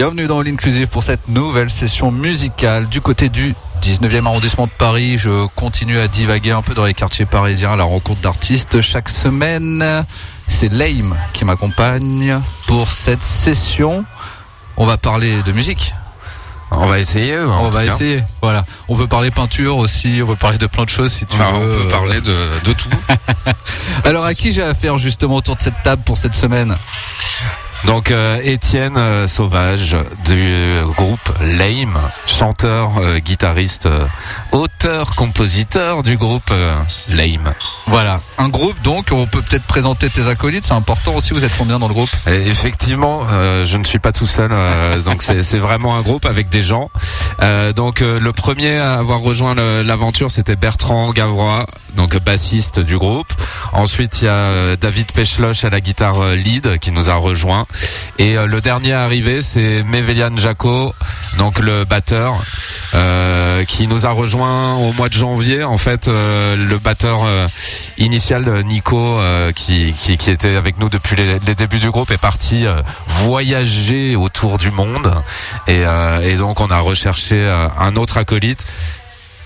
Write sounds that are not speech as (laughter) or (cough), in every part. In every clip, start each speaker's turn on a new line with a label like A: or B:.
A: Bienvenue dans l'Inclusive pour cette nouvelle session musicale du côté du 19e arrondissement de Paris. Je continue à divaguer un peu dans les quartiers parisiens à la rencontre d'artistes chaque semaine. C'est Lame qui m'accompagne pour cette session. On va parler de musique.
B: On va essayer.
A: On va essayer. Voilà. On peut parler peinture aussi. On peut parler de plein de choses si tu
B: Bah,
A: veux.
B: on peut parler de, de tout. (laughs)
A: Alors à qui j'ai affaire justement autour de cette table pour cette semaine?
B: Donc euh, Étienne euh, Sauvage du groupe Lame, chanteur, euh, guitariste, euh, auteur, compositeur du groupe euh, Lame.
A: Voilà. Un groupe donc. On peut peut-être présenter tes acolytes. C'est important aussi. Vous êtes combien dans le groupe?
B: Et effectivement, euh, je ne suis pas tout seul, euh, donc c'est vraiment un groupe avec des gens. Euh, donc euh, le premier à avoir rejoint l'aventure, c'était Bertrand Gavrois, donc bassiste du groupe. Ensuite, il y a euh, David Pechloche à la guitare euh, lead qui nous a rejoint. Et euh, le dernier arrivé, c'est Mevelian Jaco, donc le batteur, euh, qui nous a rejoint au mois de janvier. En fait, euh, le batteur initial, Nico, qui, qui, qui était avec nous depuis les, les débuts du groupe, est parti voyager autour du monde. Et, et donc, on a recherché un autre acolyte.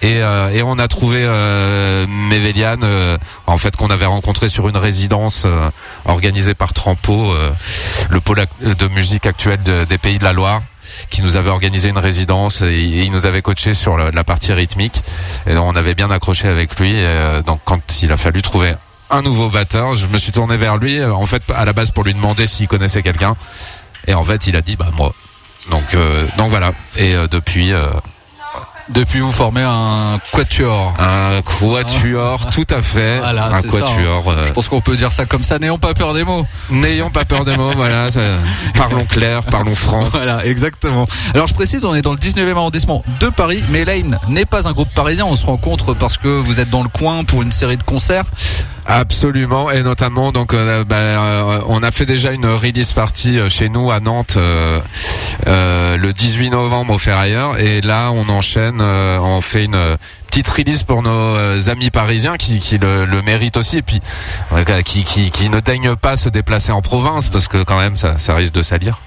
B: Et, euh, et on a trouvé euh, Mevelian, euh, en fait, qu'on avait rencontré sur une résidence euh, organisée par Trampo, euh, le pôle ac- de musique actuel de- des Pays de la Loire, qui nous avait organisé une résidence et, il nous avait coaché sur la partie rythmique. Et on avait bien accroché avec lui. Et, euh, donc, quand il a fallu trouver un nouveau batteur, je me suis tourné vers lui, euh, en fait, à la base pour lui demander s'il connaissait quelqu'un. Et en fait, il a dit, bah moi. Donc, euh, donc voilà. Et euh, depuis, euh,
A: Depuis, vous formez un quatuor.
B: Un quatuor, tout à fait.
A: Voilà,
B: un
A: ça,
B: quatuor. euh,
A: Je pense qu'on peut dire ça comme ça. N'ayons pas peur des mots.
B: N'ayons pas peur des mots, voilà. (laughs) parlons clair, parlons franc.
A: Voilà, exactement. Alors je précise, on est dans le 19e arrondissement de Paris, mais Lame n'est pas un groupe parisien. On se rencontre parce que vous êtes dans le coin pour une série de concerts.
B: Absolument, et notamment donc euh, bah, euh, on a fait déjà une release party euh, chez nous à Nantes euh, le 18 novembre au Ferrailleur, et là on enchaîne, on fait une petite release pour nos euh, amis parisiens qui, qui le, le méritent aussi, et puis ouais, qui, qui, qui ne daignent pas se déplacer en province parce que quand même ça, ça risque de salir.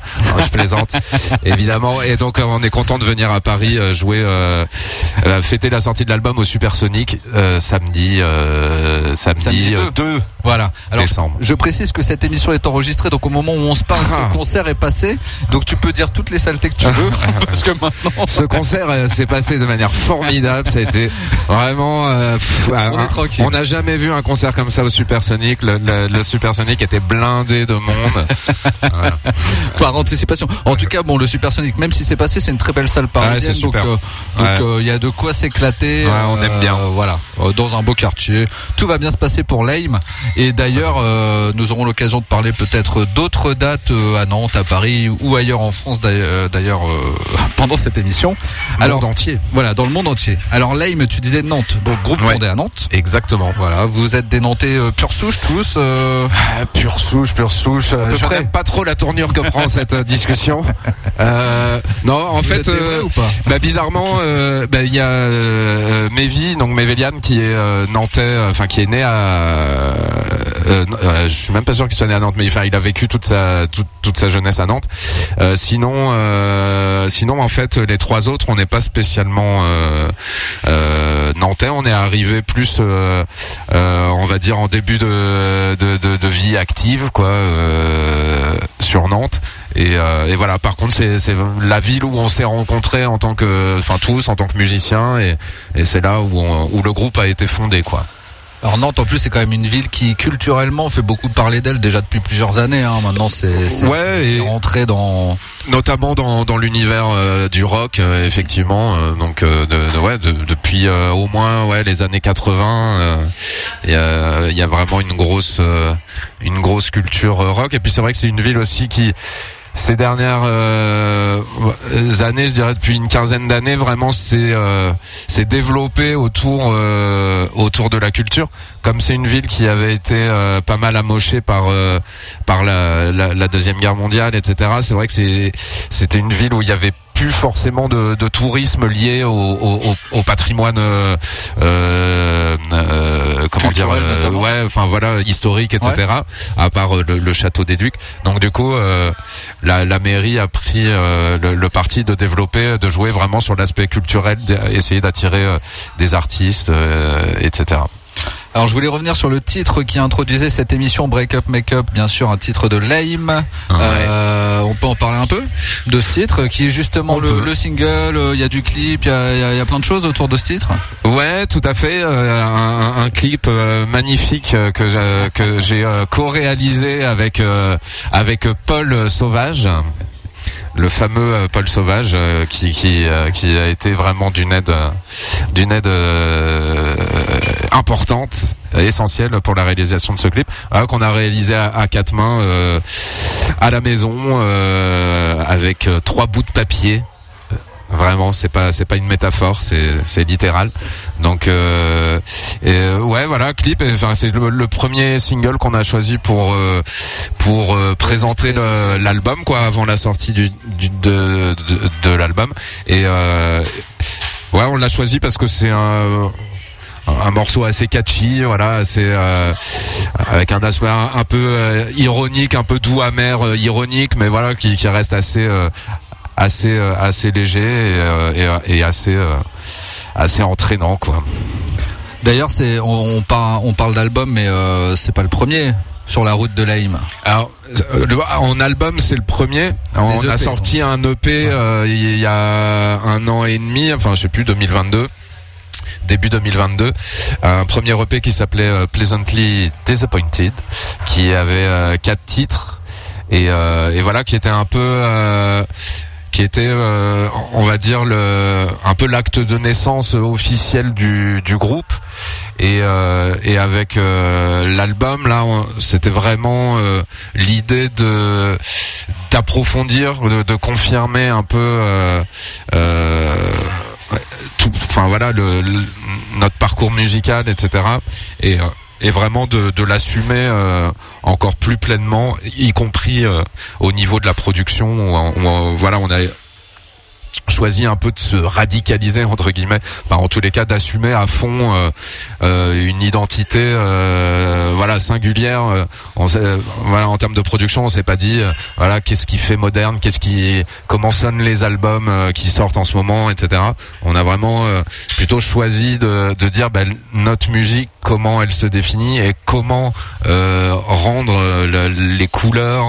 B: Je plaisante, (laughs) évidemment, et donc euh, on est content de venir à Paris euh, jouer, euh, euh, fêter la sortie de l'album au Supersonic euh, samedi, euh, samedi,
A: Samedi
B: euh, 2
A: Voilà. Alors
B: décembre.
A: je précise que cette émission est enregistrée, donc au moment où on se parle,
B: Ah.
A: le concert est passé. Donc tu peux dire toutes les saletés que tu veux, (laughs) parce que maintenant.
B: Ce concert euh, s'est passé de manière formidable. Ça a été vraiment. euh, pff,
A: On
B: un-
A: tranquille.
B: On n'a jamais vu un concert comme ça au Supersonic. Le, le, le Supersonic était blindé de monde. (laughs) Voilà.
A: par anticipation. En tout cas, bon, le Supersonic, même si c'est passé, c'est une très belle salle parisienne. donc, euh, donc,
B: Ouais.
A: euh, il y a de quoi s'éclater.
B: Ouais, on aime bien.
A: Voilà, euh, dans un beau quartier. Tout va bien se passer pour Lame. Et d'ailleurs, euh, nous aurons l'occasion de parler peut-être d'autres dates euh, à Nantes, à Paris ou ailleurs en France d'ailleurs euh, (laughs) pendant cette émission.
B: Alors
A: Alors,
B: entier.
A: voilà, dans le monde entier. Alors Lame, tu disais Nantes, donc groupe
B: Ouais.
A: fondé à Nantes.
B: Exactement.
A: Voilà, vous êtes des Nantais euh, pure souche tous. euh,
B: Ah, pure souche, pure souche. Euh, Je n'aime pas trop la tournure que prend cette euh, discussion. Euh, non, en
A: vous
B: fait,
A: ou pas
B: bah, bizarrement, euh, bah, il y a euh, Mévi, donc Mévéliane, qui est euh, nantais, enfin qui est né à. euh, euh, euh, je suis même pas sûr qu'il soit né à Nantes, mais enfin il a vécu toute sa toute, toute sa jeunesse à Nantes. Euh, sinon, euh, sinon en fait, les trois autres, on n'est pas spécialement euh, euh, nantais. On est arrivé plus, euh, euh, on va dire, en début de vie active, quoi, euh, sur Nantes. Et, euh, voilà. Par contre, c'est la ville où on s'est rencontrés en tant que, enfin tous en tant que musiciens, et, c'est là où où le groupe a été fondé, quoi.
A: Alors Nantes en plus c'est quand même une ville qui culturellement fait beaucoup parler d'elle déjà depuis plusieurs années. Hein. Maintenant c'est c'est
B: Ouais,
A: rentré dans
B: notamment dans, dans l'univers euh, du rock euh, effectivement euh, donc euh, de, de- ouais de- depuis euh, au moins ouais les années 80 euh, il y, a, il y a vraiment une grosse euh, une grosse culture rock et puis c'est vrai que c'est une ville aussi qui ces dernières euh, années, je dirais depuis une quinzaine d'années, vraiment c'est euh, développé autour euh, autour de la culture. Comme c'est une ville qui avait été euh, pas mal amochée par euh, par la, la, la deuxième guerre mondiale, etc. C'est vrai que c'était une ville où il y avait plus forcément de, de tourisme lié au, au, au- au patrimoine euh, euh, euh, comment dire
A: Culturel,
B: euh,
A: notamment.
B: ouais enfin voilà historique etc à part euh, le, le château des Ducs. Donc du coup euh, la, la mairie a pris euh, le, le parti de développer de jouer vraiment sur l'aspect culturel d'essayer d'attirer euh, des artistes euh, etc
A: Alors je voulais revenir sur le titre qui introduisait cette émission Break Up Make Up, bien sûr un titre de Lame. Euh, on peut en parler un peu de ce titre qui est justement le, single. euh, Il y a du clip, il y a, il y plein de choses autour de ce titre.
B: Ouais, tout à fait. euh, un, un- clip magnifique que j'ai- co-réalisé avec avec Paul Sauvage. Le fameux euh, Paul Sauvage euh, euh, qui a été vraiment d'une aide importante, essentielle pour la réalisation de ce clip euh, qu'on a réalisé à, à quatre mains à la maison avec trois bouts de papier Vraiment, c'est pas c'est pas une métaphore, c'est c'est littéral. Donc euh, et, euh, ouais, voilà, clip. Enfin, c'est le, premier single qu'on a choisi pour euh, pour euh, présenter l'album quoi, avant la sortie du, du de de, l'album. Et euh, ouais, on l'a choisi parce que c'est un un morceau assez catchy, voilà, assez euh, avec un aspect un, peu euh, ironique, un peu doux, amer, ironique, mais voilà, qui, qui reste assez assez euh, assez léger et, euh, et, et assez euh, assez entraînant quoi.
A: D'ailleurs, c'est on, on, par- on parle d'album, mais euh, c'est pas le premier sur la route de Lame.
B: Alors euh, le- en album c'est le premier. On
A: Les
B: a sorti un EP euh, il y a un an et demi, enfin je sais plus 2022 début 2022 un premier EP qui s'appelait euh, Pleasantly Disappointed qui avait euh, quatre titres et, euh, et voilà qui était un peu euh, qui était, euh, on va dire, le, un peu l'acte de naissance officiel du, du groupe. Et, euh, et avec euh, l'album, là, c'était vraiment l'idée de d'approfondir, de, de confirmer un peu. tout, enfin voilà, le, le- notre parcours musical, etc. Et et vraiment de, de l'assumer euh, encore plus pleinement, y compris euh, au niveau de la production. On- voilà, on a choisi un peu de se radicaliser entre guillemets, enfin en tous les cas d'assumer à fond euh, euh, une identité euh, voilà singulière. en termes de production, on s'est pas dit voilà qu'est-ce qui fait moderne, qu'est-ce qui comment sonnent les albums qui sortent en ce moment, etc. On a vraiment plutôt choisi de, dire bah, notre musique comment elle se définit et comment rendre le- les couleurs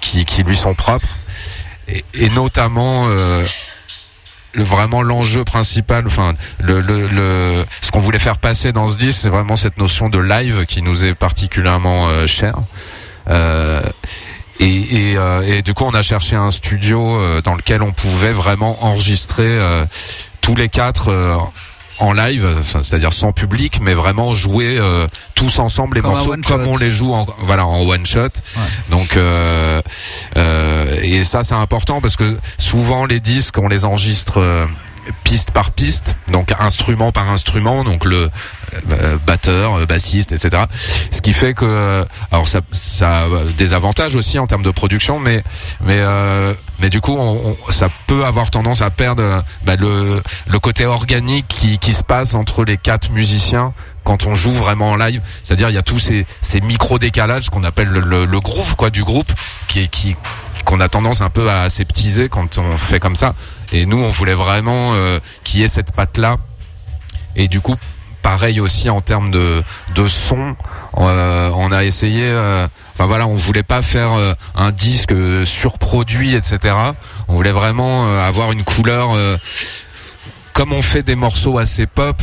B: qui lui sont propres et, notamment euh, vraiment l'enjeu principal, enfin le, le, le ce qu'on voulait faire passer dans ce disque, c'est vraiment cette notion de live qui nous est particulièrement euh, chère. Euh, et, et, euh, et du coup, on a cherché un studio euh, dans lequel on pouvait vraiment enregistrer euh, tous les quatre euh, en live, c'est-à-dire sans public, mais vraiment jouer euh, tous ensemble les
A: Comme
B: morceaux comme on les joue en, voilà en one shot. Donc euh, euh, et ça c'est important parce que souvent les disques on les enregistre euh, piste par piste, donc instrument par instrument, donc le euh, batteur, euh, bassiste, etc. Ce qui fait que, euh, alors ça, ça a des avantages aussi en termes de production, mais mais euh, mais du coup, on, on- ça peut avoir tendance à perdre euh, bah, le le côté organique qui qui se passe entre les quatre musiciens quand on joue vraiment en live. C'est-à-dire, il y a tous ces ces micro décalages qu'on appelle le, le, le groove quoi du groupe, qui qui qu'on a tendance un peu à aseptiser quand on fait comme ça. Et nous, on voulait vraiment euh, qu'il y ait cette patte là. Et du coup, pareil aussi en termes de, de son, euh, on a essayé. euh, Enfin voilà, on voulait pas faire euh, un disque surproduit, etc. On voulait vraiment euh, avoir une couleur. comme on fait des morceaux assez pop,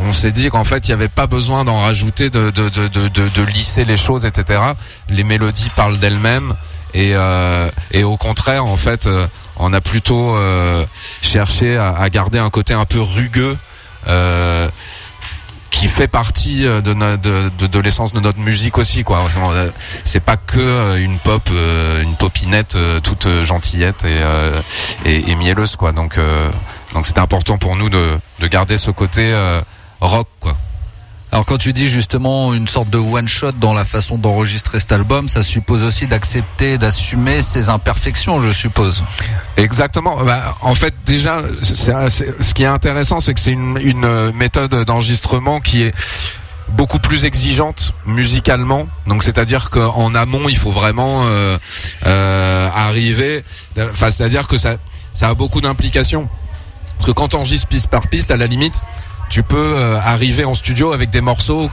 B: on s'est dit qu'en fait il n'y avait pas besoin d'en rajouter, de, de, de, de lisser les choses, etc. Les mélodies parlent d'elles-mêmes et, euh, et au contraire en fait euh, on a plutôt euh, cherché à, garder un côté un peu rugueux. Qui fait partie de, l'essence de notre musique aussi C'est- pas que une pop une popinette toute gentillette et, mielleuse donc donc c'était important pour nous de, de garder ce côté rock
A: Alors quand tu dis justement une sorte de one shot dans la façon d'enregistrer cet album, ça suppose aussi d'accepter, d'assumer ses imperfections, je suppose.
B: Exactement. Bah, en fait, déjà, c'est- c'est- ce qui est intéressant, c'est que c'est une, une euh, méthode d'enregistrement qui est beaucoup plus exigeante musicalement. Donc, c'est-à-dire qu'en amont, il faut vraiment euh, euh, arriver. Enfin, c'est-à-dire que ça, ça a beaucoup d'implications. Parce que quand on enregistre piste par piste, à la limite, tu peux euh, arriver en studio avec des morceaux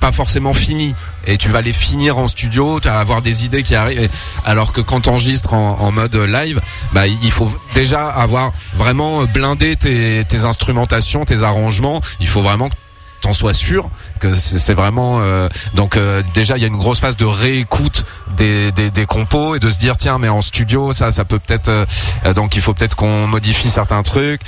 B: pas forcément finis. Et tu vas les finir en studio tu vas avoir des idées qui arrivent. Alors que quand tu enregistres en, en mode live bah il faut déjà avoir vraiment blindé tes, tes instrumentations tes arrangements. Il faut vraiment que t'en sois sûr que c'est c'est vraiment euh, donc euh, déjà il y a une grosse phase de réécoute des, des, des compos et de se dire tiens mais en studio ça ça peut peut-être euh, euh, donc il faut peut-être qu'on modifie certains trucs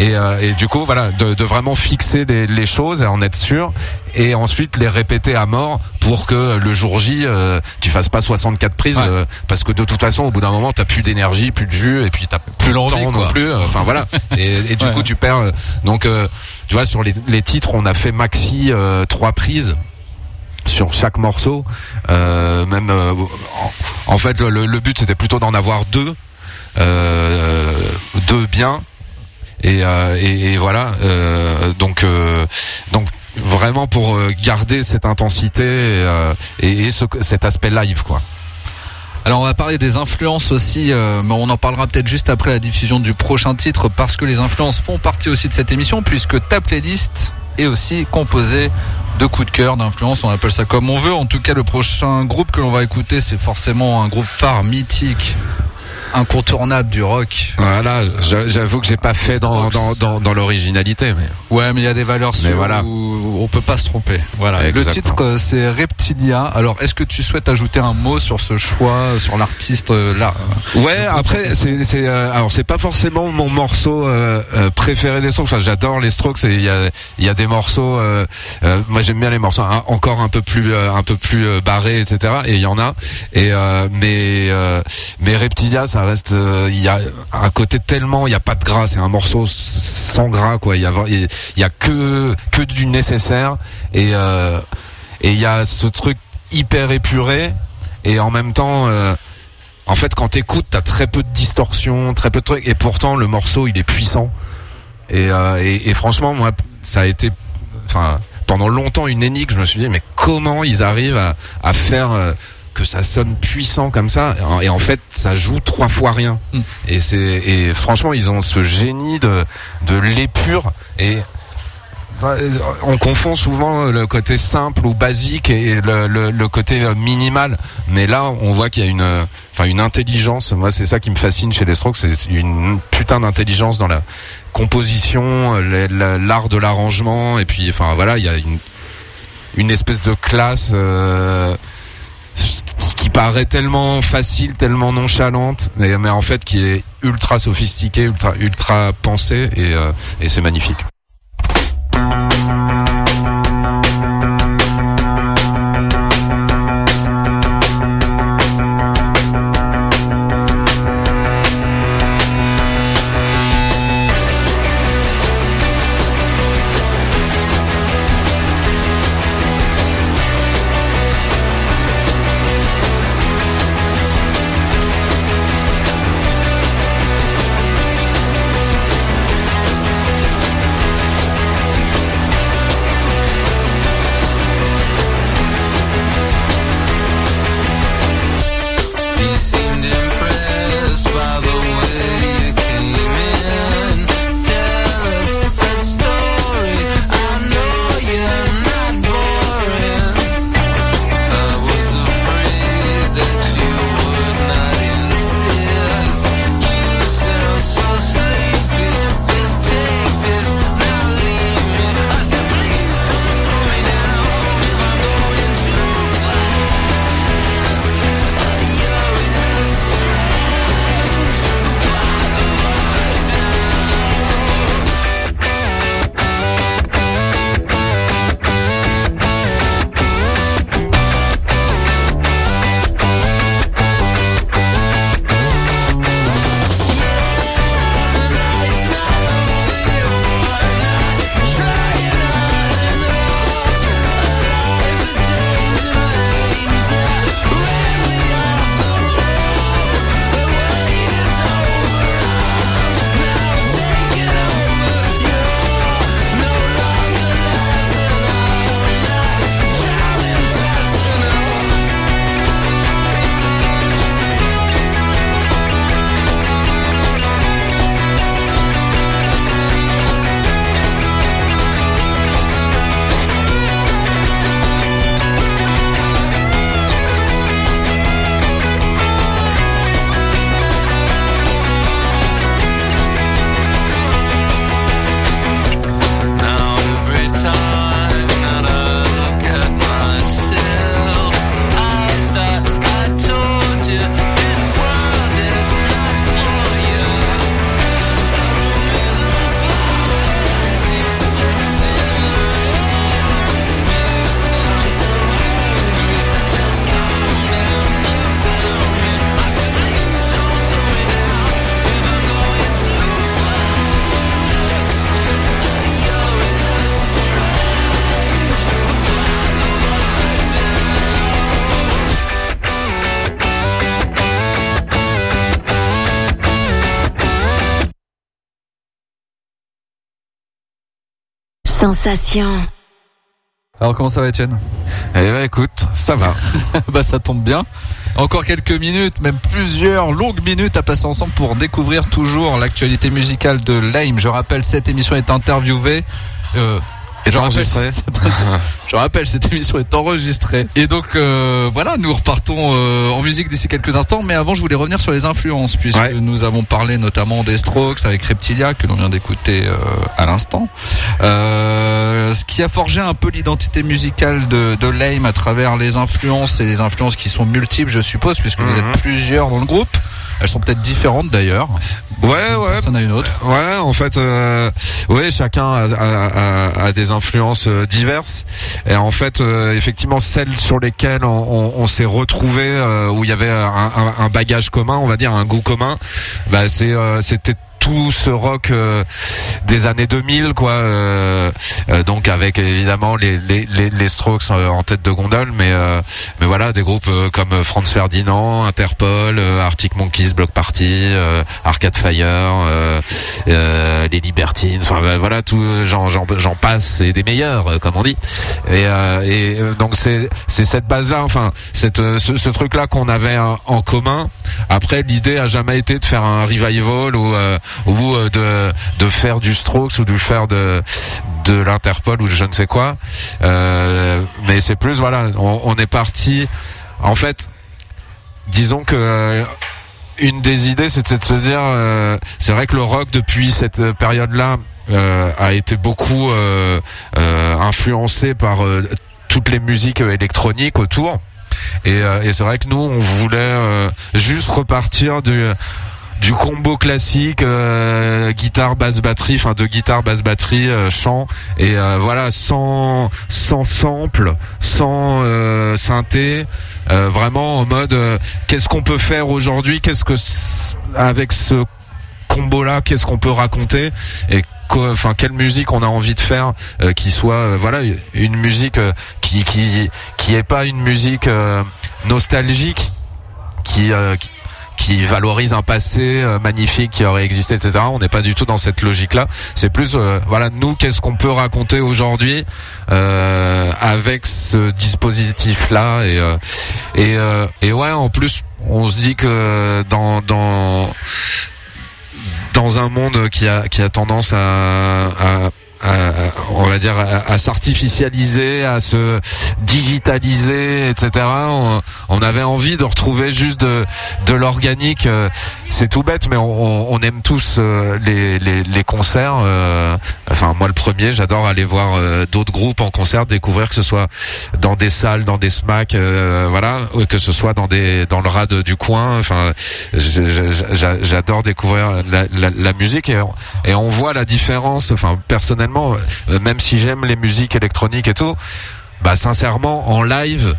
B: et, euh, et du coup voilà de, de vraiment fixer les, les choses et en être sûr. Et ensuite les répéter à mort pour que le jour J euh, tu fasses pas 64 prises
A: Ouais.
B: euh, parce que de toute façon au bout d'un moment t'as plus d'énergie plus de jus et puis t'as plus de temps non plus. Enfin voilà. (laughs) Et, et du
A: Ouais.
B: coup tu perds donc euh, tu vois sur les, les titres on a fait maxi euh, trois prises sur chaque morceau. Euh, même euh, en, en fait le, le but c'était plutôt d'en avoir deux euh, deux bien et, euh, et, voilà euh, donc euh, donc vraiment pour garder cette intensité et, et, et ce, cet aspect live quoi
A: Alors on va parler des influences aussi, mais on en parlera peut-être juste après la diffusion du prochain titre, parce que les influences font partie aussi de cette émission, puisque ta playlist est aussi composée de coups de cœur, d'influence, on appelle ça comme on veut. En tout cas, le prochain groupe que l'on va écouter, c'est forcément un groupe phare mythique, incontournable du rock.
B: voilà j'a- j'avoue que j'ai pas fait dans, dans, dans, dans l'originalité mais
A: Ouais, mais il y a des valeurs
C: Mais
A: sûres
C: voilà.
A: où on peut pas se tromper. Voilà. Le titre, euh, c'est Reptilia. Alors, est-ce que tu souhaites ajouter un mot sur ce choix, sur l'artiste euh, là
C: Ouais, après c'est euh, alors c'est pas forcément mon morceau euh, euh, préféré des Strokes. Enfin, j'adore les Strokes il y a il y a des morceaux euh, euh, moi j'aime bien les morceaux hein, encore un peu plus euh, un peu plus euh, barrés etc. Et il y en a et euh, mais euh, mais Reptilia ça reste euh, il y a un côté tellement il y a pas de gras, c'est un morceau sans gras quoi. Il y a il y a que que du nécessaire et euh, et il y a ce truc hyper épuré et en même temps euh, en fait, quand t'écoutes, t'as très peu de distorsion, très peu de trucs, et pourtant le morceau il est puissant. Et, euh, et, et franchement, moi, ça a été, enfin, pendant longtemps une énigme. Je me suis dit, mais comment ils arrivent à, à faire euh, que ça sonne puissant comme ça? Et en fait, ça joue trois fois rien.
A: Mm.
C: Et c'est, et franchement, ils ont ce génie de de l'épure et on confond souvent le côté simple ou basique et le, le, le côté minimal, mais là on voit qu'il y a une, enfin une intelligence. Moi c'est ça qui me fascine chez les Strokes, c'est une putain d'intelligence dans la composition, l'art de l'arrangement et puis enfin voilà il y a une une espèce de classe. euh, qui paraît tellement facile, tellement nonchalante, mais, mais en fait qui est ultra sophistiquée, ultra ultra pensée et, euh, et c'est magnifique.
D: Sensation.
A: Alors, comment ça va, Étienne?
C: Eh ben écoute, ça va. (laughs)
A: Bah, ça tombe bien. Encore quelques minutes, même plusieurs longues minutes à passer ensemble pour découvrir toujours l'actualité musicale de Lame. Je rappelle, cette émission est interviewée. euh, Et je rappelle,
B: enregistré.
A: cette- (laughs) je rappelle, cette émission est enregistrée. Et donc euh, voilà, nous repartons euh, en musique d'ici quelques instants. Mais avant, je voulais revenir sur les influences, puisque
B: Ouais.
A: nous avons parlé notamment des Strokes avec Reptilia, que l'on vient d'écouter euh, à l'instant. Euh, ce qui a forgé un peu l'identité musicale de, de Lame à travers les influences et les influences qui sont multiples, je suppose, puisque vous
B: Mhm.
A: êtes plusieurs dans le groupe. Elles sont peut-être différentes d'ailleurs.
B: Ouais, ouais.
A: Personne à une autre.
B: Ouais, en fait, euh, ouais, chacun a, a- a- a des influences euh, diverses. Et en fait, euh, effectivement, celles sur lesquelles on, s'est retrouvé, euh, où il y avait un, bagage commun, on va dire un goût commun, bah c'est, c'était tout ce rock euh, des années 2000 quoi euh, euh, donc avec évidemment les les, les, les Strokes en tête de gondole mais mais voilà des groupes comme Franz Ferdinand Interpol Arctic Monkeys Block Party Arcade Fire les Libertines enfin bah, voilà tout j'en j'en passe et des meilleurs comme on dit. Et et donc c'est c'est cette base là enfin cette ce, ce truc là qu'on avait euh, en commun. Après l'idée a jamais été de faire un revival ou euh, ou euh, de de faire du Strokes ou de faire de de l'Interpol ou je ne sais quoi. Euh, mais c'est plus voilà on, on est parti. En fait disons que euh, une des idées c'était de se dire euh, c'est vrai que le rock depuis cette période là a été beaucoup euh, euh, influencé par euh, toutes les musiques euh, électroniques autour. Et, euh, et c'est vrai que nous on voulait euh, juste repartir du du combo classique euh, guitare basse batterie enfin de guitare basse batterie euh, chant. Et euh, voilà sans sans sample sans synthé vraiment en mode qu'est-ce qu'on peut faire aujourd'hui? Qu'est-ce que avec ce combo là qu'est-ce qu'on peut raconter? Et enfin quelle musique on a envie de faire qui soit voilà une musique euh, qui qui qui est pas une musique nostalgique qui qui valorise un passé euh, magnifique qui aurait existé, etc. On n'est pas du tout dans cette logique-là. C'est plus, euh, voilà, nous, qu'est-ce qu'on peut raconter aujourd'hui euh, avec ce dispositif-là et et et ouais, en plus, on se dit que dans dans dans un monde qui a qui a tendance à, à à- on va dire à, s'artificialiser, à se digitaliser, etc. On, avait envie de retrouver juste de, l'organique. euh, C'est tout bête, mais on, aime tous euh, les, concerts. euh, enfin, moi le premier, j'adore aller voir euh, d'autres groupes en concert, découvrir que ce soit dans des salles, dans des smacks, euh, voilà, que ce soit dans des dans le rad du coin. Enfin, j'adore découvrir la, la, la musique et on, et on voit la différence. Enfin, personnellement, euh, même si j'aime les musiques électroniques et tout, bah sincèrement, en live,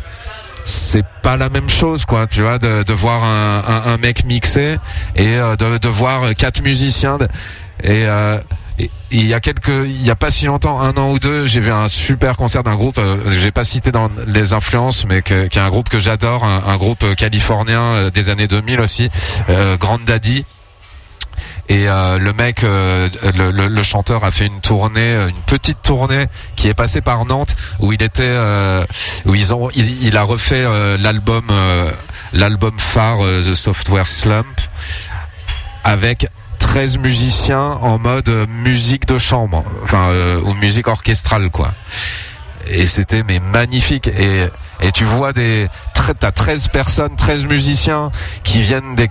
B: c'est pas la même chose, quoi. Tu vois, de, de voir un, un, un mec mixer et euh, de, de voir quatre musiciens et euh, il y a quelques, il y a pas si longtemps, un an ou deux, j'ai vu un super concert d'un groupe. Euh, j'ai pas cité dans les influences, mais qui est un groupe que j'adore, un, groupe californien euh, des années 2000 aussi, euh, Grand Daddy. Et euh, le mec, euh, le, chanteur a fait une tournée, euh, une petite tournée qui est passée par Nantes, où il était, euh, où ils ont, il, a refait euh, l'album, euh, l'album phare euh, The Software Slump, avec 13 musiciens en mode euh, musique de chambre, enfin euh, ou musique orchestrale quoi. Et c'était mais magnifique. Et et tu vois des t'as 13 personnes, 13 musiciens qui viennent des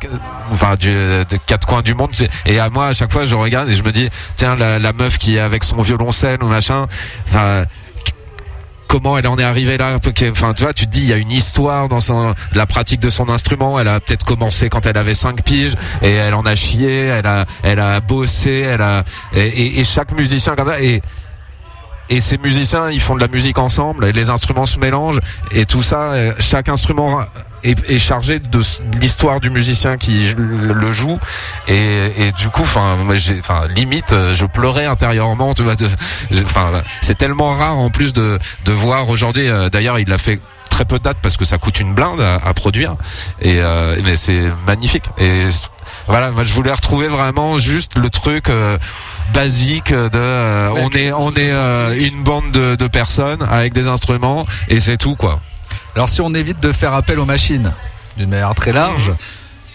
B: enfin de quatre coins du monde. Et à moi à chaque fois je regarde et je me dis tiens la, meuf qui est avec son violoncelle ou machin comment elle en est arrivée là enfin tu vois tu te dis il y a une histoire dans son la pratique de son instrument. Elle a peut-être commencé quand elle avait 5 piges et elle en a chié elle a elle a bossé elle a et, et- et chaque musicien comme ça et et ces musiciens ils font de la musique ensemble et les instruments se mélangent et tout ça euh, chaque instrument est, est chargé de l'histoire du musicien qui le joue. Et, et du coup enfin enfin limite euh, je pleurais intérieurement tu vois enfin c'est tellement rare en plus de de voir aujourd'hui euh, d'ailleurs il l'a fait très peu de dates parce que ça coûte une blinde à, à produire. Et euh, mais c'est magnifique. Et voilà moi je voulais retrouver vraiment juste le truc euh, basique de euh, on est on est euh, une bande de, de personnes avec des instruments et c'est tout quoi
A: Alors si on évite de faire appel aux machines d'une manière très large,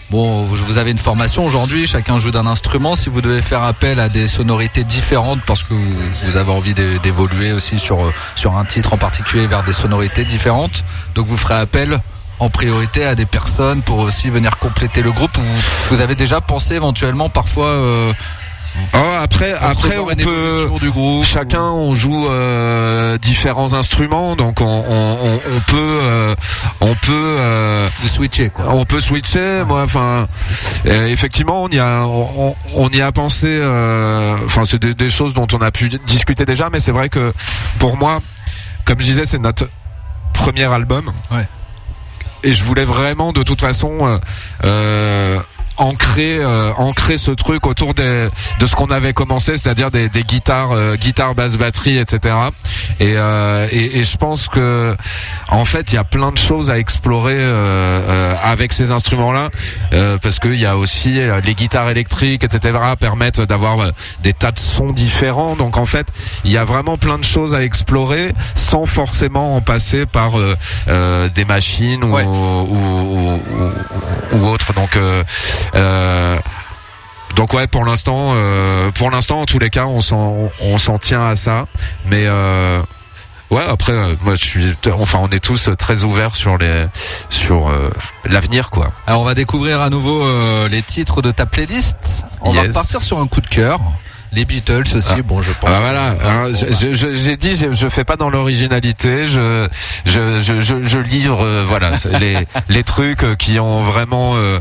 A: bon, vous avez une formation aujourd'hui, chacun joue d'un instrument. Si vous devez faire appel à des sonorités différentes parce que vous, avez envie d'é- d'évoluer aussi sur, sur un titre en particulier vers des sonorités différentes, donc vous ferez appel en priorité à des personnes pour aussi venir compléter le groupe. Vous, vous avez déjà pensé éventuellement parfois euh,
B: Oh, après, après, on peut.
A: évolution du groupe
B: Chacun, on joue euh, différents instruments, donc on, on, on- on peut, euh, on peut, euh,
A: switcher quoi.
B: on peut switcher. Moi, enfin, effectivement, on y a, on, on y a pensé. euh, Enfin, c'est des, des choses dont on a pu discuter déjà, mais c'est vrai que pour moi, comme je disais, c'est notre premier album.
A: Ouais.
B: Et je voulais vraiment, de toute façon, euh, euh, ancrer, euh, ancrer ce truc autour des, de ce qu'on avait commencé, c'est-à-dire des, des guitares, euh, guitares, basse, batterie, etc. Et, euh, et, et je pense que, en fait, il y a plein de choses à explorer euh, euh, avec ces instruments-là, euh, parce qu'il y a aussi les guitares électriques, etc. permettent d'avoir des tas de sons différents. Donc en fait, il y a vraiment plein de choses à explorer sans forcément en passer par euh, euh, des machines ou,
A: Ouais.
B: ou, ou, ou- ou autres. Donc euh, donc ouais, pour l'instant, euh, pour l'instant, en tous les cas, on s'en, on s'en tient à ça. Mais euh, ouais, après, euh, moi, je suis, enfin, on est tous très ouverts sur les, sur euh, l'avenir, quoi.
A: Alors on va découvrir à nouveau euh, les titres de ta playlist. On va
B: Yes.
A: repartir sur un coup de cœur. Les Beatles aussi,
B: Ah.
A: bon je pense.
B: Ah, voilà, hein, je- je- j'ai dit, je, je fais pas dans l'originalité, je, je, livre, euh, voilà, les, (laughs) les trucs euh, qui ont vraiment euh,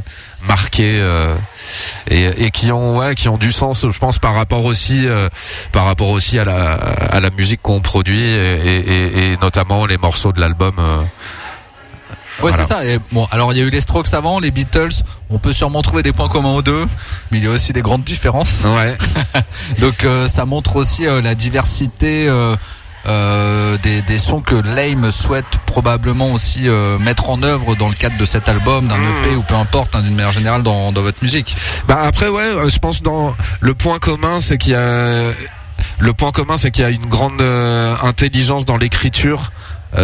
B: marqué euh, et, et qui ont, ouais, qui ont du sens, je pense, par rapport aussi, par rapport aussi à la, à la musique qu'on produit et, et, et- et notamment les morceaux de l'album.
A: Ouais,
B: Voilà.
A: c'est ça. Et bon, alors il y a eu les Strokes avant, les Beatles. On peut sûrement trouver des points communs aux deux, mais il y a aussi des grandes différences.
B: Ouais. (laughs)
A: Donc euh, ça montre aussi euh, la diversité euh, euh, des, des sons que Lame souhaite probablement aussi euh, mettre en œuvre dans le cadre de cet album, d'un
B: Mmh.
A: EP ou peu importe, hein, d'une manière générale dans, dans votre musique.
B: Bah après ouais, euh, je pense dans le point commun c'est qu'il y a le point commun c'est qu'il y a une grande euh, intelligence dans l'écriture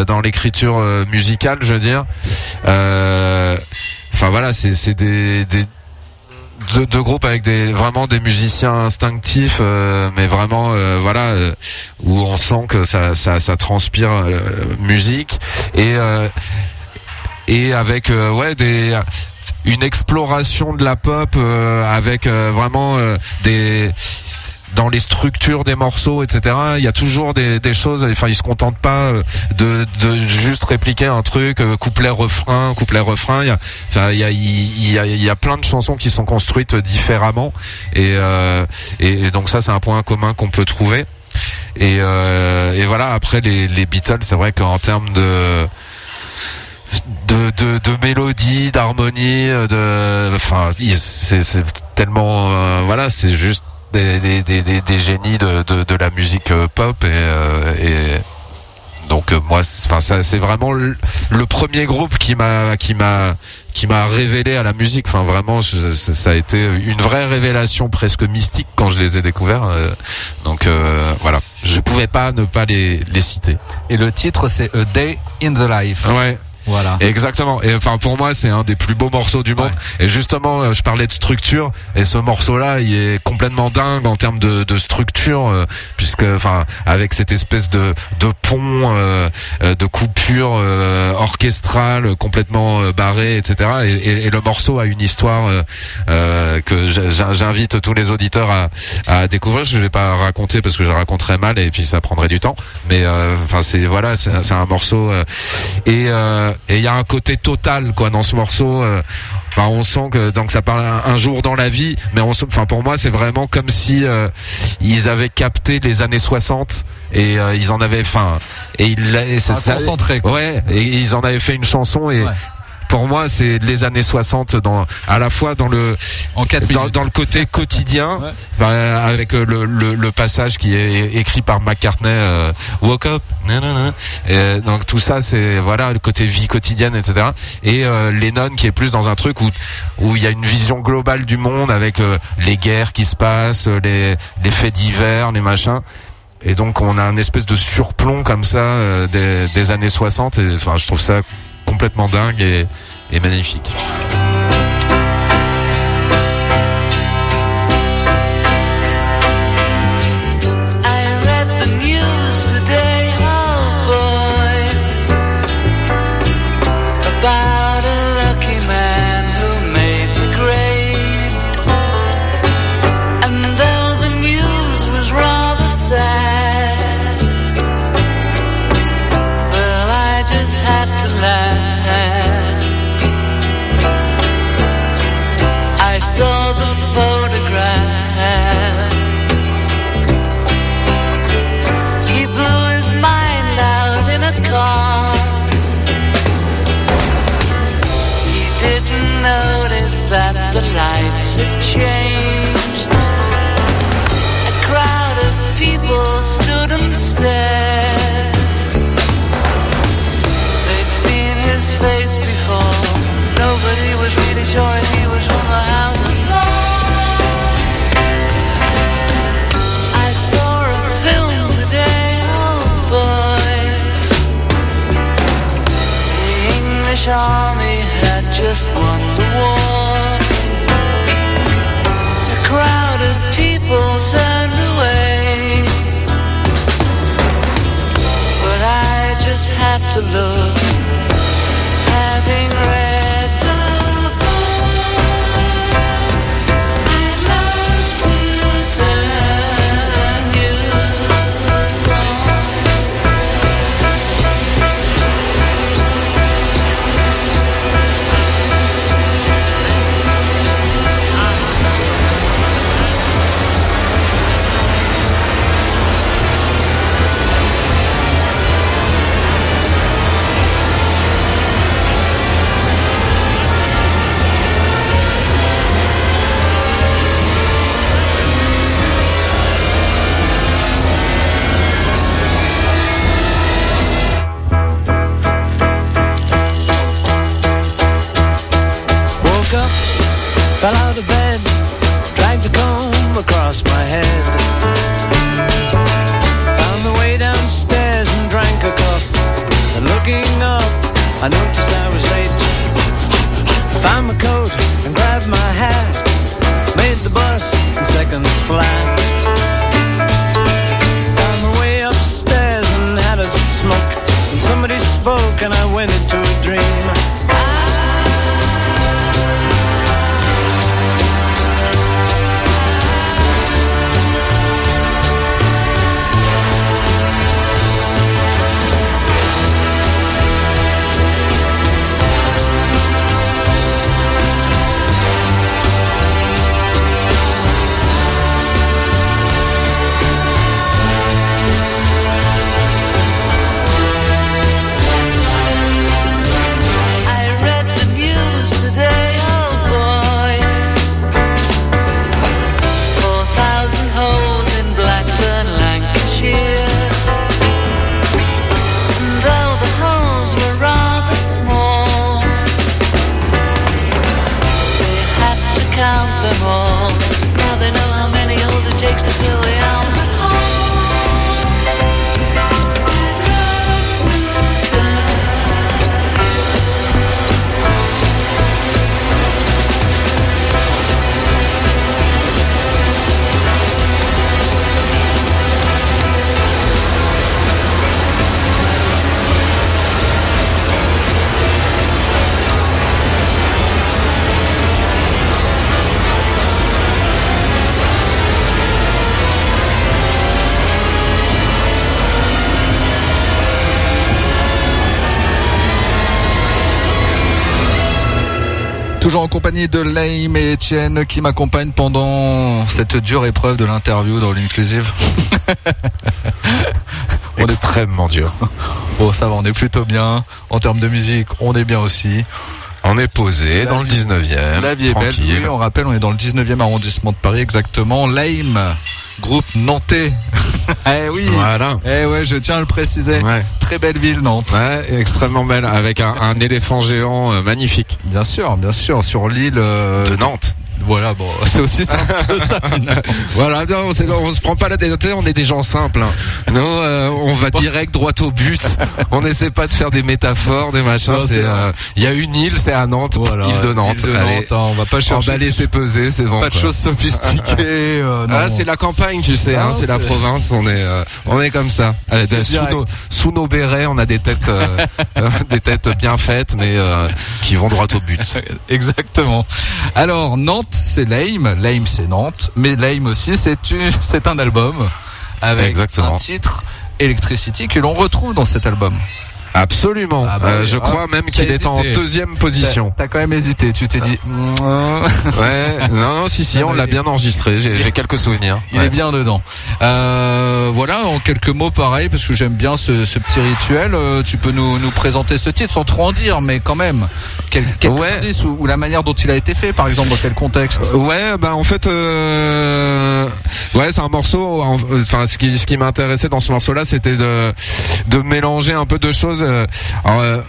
B: dans l'écriture euh, musicale, je veux dire. Euh, Enfin voilà, c'est des, des deux, deux groupes avec des vraiment des musiciens instinctifs, euh, mais vraiment euh, voilà euh, où on sent que ça ça, ça transpire euh, musique et euh, et avec euh, ouais des une exploration de la pop euh, avec euh, vraiment euh, des dans les structures des morceaux, etc. Il y a toujours des, des choses. Enfin, ils se contentent pas euh, de, de juste répliquer un truc euh, couplet refrain, couplet refrain. Il y a, enfin, il y a, il y a, il y a plein de chansons qui sont construites différemment. Et, euh, et, donc ça, c'est un point commun qu'on peut trouver. Et, euh, et voilà. Après les, les Beatles, c'est vrai qu'en termes de de, de, de mélodie, d'harmonie, de, enfin, c'est tellement, euh, voilà, c'est juste des, des, des, des, génies de, de, de la musique euh, pop et, euh, et donc euh, moi, c'est- enfin, ça, c'est vraiment le, le premier groupe qui m'a, qui m'a, qui m'a révélé à la musique. Enfin, vraiment, je- ça a été une vraie révélation presque mystique quand je les ai découverts. donc euh, voilà, je pouvais pas ne pas les, les citer.
A: Et le titre c'est A Day in the Life.
B: Ouais.
A: Voilà.
B: Exactement. Et enfin pour moi c'est un des plus beaux morceaux du monde. Et justement euh, je parlais de structure et ce morceau-là il est complètement dingue en termes de, de structure euh, puisque enfin avec cette espèce de de pont euh, euh, de coupure euh, orchestrale complètement barrée etc. Et, et- et le morceau a une histoire que j'invite tous les auditeurs à, à découvrir. Je vais pas raconter parce que je raconterai mal et puis ça prendrait du temps. Mais euh, enfin c'est voilà c'est c'est un morceau euh, et euh, et il y a un côté total quoi dans ce morceau euh, Enfin, on sent que donc ça parle un, jour dans la vie, mais on, enfin pour moi c'est vraiment comme si euh, ils avaient capté les années 60 et euh, ils en avaient, enfin et ils et ça,
A: Un
B: ça-
A: concentré, quoi.
B: ouais et ils en avaient fait une chanson et
A: Ouais.
B: Pour moi c'est les années 60 dans à la fois dans le
A: En 4
B: dans, dans le côté (laughs) quotidien
A: Ouais.
B: avec euh, le, le, le passage qui est écrit par McCartney euh, Woke Up nanana. Et, donc tout ça c'est voilà le côté vie quotidienne etc et euh, Lennon qui est plus dans un truc où où il y a une vision globale du monde avec euh, les guerres qui se passent euh, les, les faits divers les machins et donc on a un espèce de surplomb comme ça euh, des, des années 60 et enfin je trouve ça complètement dingue et, magnifique
E: fell out of bed,
A: Toujours en compagnie de Laim et Étienne qui m'accompagnent pendant cette dure épreuve de l'interview dans l'inclusive. (laughs) on est
B: Extrêmement dur.
A: bon, ça va, on est plutôt bien. En termes de musique, on est bien aussi.
B: On est posé
A: La
B: dans le
A: vie-
B: 19e.
A: La vie est belle. Oui, on rappelle, on est dans le 19e arrondissement de Paris exactement. Laim, groupe nantais. (laughs) eh oui.
B: Voilà.
A: Eh ouais, je tiens à le préciser.
B: Ouais.
A: Très belle ville, Nantes.
B: Ouais, extrêmement belle, avec un, un éléphant géant euh, magnifique
A: Bien sûr, bien sûr, sur l'île euh,
B: de Nantes.
A: Voilà, bon, (laughs) c'est aussi simple que ça. (laughs)
B: Voilà, non, on, on se prend pas la tête. On est des gens simples. hein. Non, euh, on va direct droit au but. On n'essaie pas de faire des métaphores, des machins. Euh, il y a une île, c'est à Nantes.
A: Voilà,
B: île de Nantes.
A: île de
B: Allez,
A: Nantes, hein, on va pas chercher
B: emballer, c'est peser, c'est bon.
A: pas de choses sophistiquées. (laughs) euh.
B: Ah, c'est la campagne, tu sais, hein, c'est la province, on est, euh, on est comme ça. Euh, de- sous, nos, sous nos bérets, on a des têtes, euh, euh, des têtes bien faites, mais euh, qui vont droit au but.
A: Exactement. Alors Nantes, c'est Lame, Lame c'est Nantes, mais Lame aussi (laughs) c'est un album avec
B: Exactement.
A: un titre Electricity que l'on retrouve dans cet album.
B: Absolument.
A: Ah bah
B: Euh, je
A: ah,
B: crois même qu'il est en deuxième position.
A: T'as quand même hésité, tu t'es dit. (laughs)
B: Ouais, non, non, si, si,
A: Non,
B: on l'a bien enregistré. J'ai quelques souvenirs.
A: Il
B: Ouais.
A: est bien dedans. Euh, voilà, en quelques mots, pareil, parce que j'aime bien ce, ce petit rituel. euh, tu peux nous, nous présenter ce titre sans trop en dire, mais quand même, quel, quel
B: Ouais.
A: indice ou, ou la manière dont il a été fait, par exemple, dans quel contexte
B: Ouais, bah en fait, euh, ouais, c'est un morceau. en- Enfin, ce qui ce qui m'intéressait dans ce morceau-là, c'était de de mélanger un peu de choses. Euh, euh,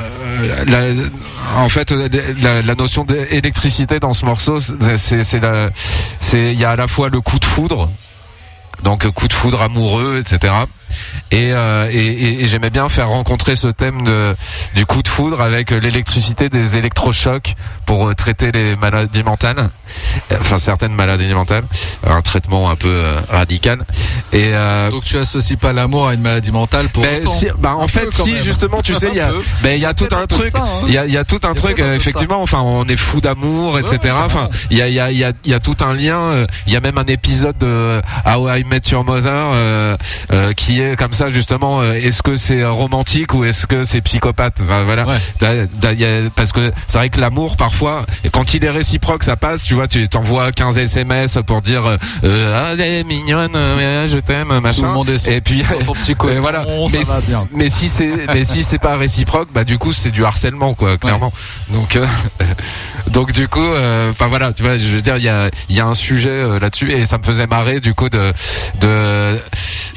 B: euh, en fait, la, notion d'électricité dans ce morceau, c'est il y a à la fois le coup de foudre, donc coup de foudre amoureux, etc. Et, euh, et, et- et j'aimais bien faire rencontrer ce thème de, du coup de foudre avec l'électricité des électrochocs pour euh, traiter les maladies mentales, enfin certaines maladies mentales, un traitement un peu euh, radical. Et euh,
A: Donc tu associes pas l'amour à une maladie mentale pour
B: ben,
A: autant.
B: si- bah, en
A: Un
B: fait, si
A: même.
B: justement, tu (laughs) sais, il y a,
A: peu.
B: ben, il y a tout un truc,
A: hein.
B: il y a, y a tout un truc. effectivement, enfin, on est fou d'amour, etc. Enfin, il y a, il y a, il y a, y a tout un lien. euh, Il y a même un épisode de How I Met Your Mother euh, euh, qui est comme ça justement. euh, Est-ce que c'est romantique ou est-ce que c'est psychopathe? Enfin, Voilà.
A: Ouais.
B: Y a- parce que c'est vrai que l'amour parfois, quand il est réciproque, ça passe. Tu vois, tu t'envoies 15 SMS pour dire euh, euh, ah elle est mignonne, euh, je t'aime, machin.
A: Son-
B: et puis
A: son petit (laughs) coton,
B: voilà.
A: ça
B: mais,
A: va
B: si-
A: bien.
B: mais si c'est mais si c'est pas réciproque, bah du coup c'est du harcèlement quoi, clairement. Donc euh, (laughs) donc du coup, euh, enfin voilà, tu vois, je veux dire, il y a il y a un sujet euh, là-dessus et ça me faisait marrer du coup de de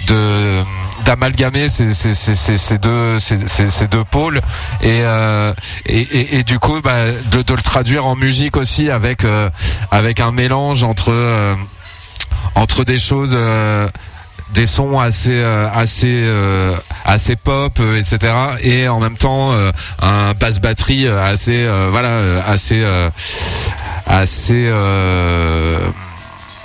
B: de d'amalgamer ces, deux pôles et, euh, du coup bah, de, le traduire en musique aussi avec euh, un mélange entre euh, entre des choses des sons assez assez assez pop etc et en même temps un basse batterie assez voilà assez assez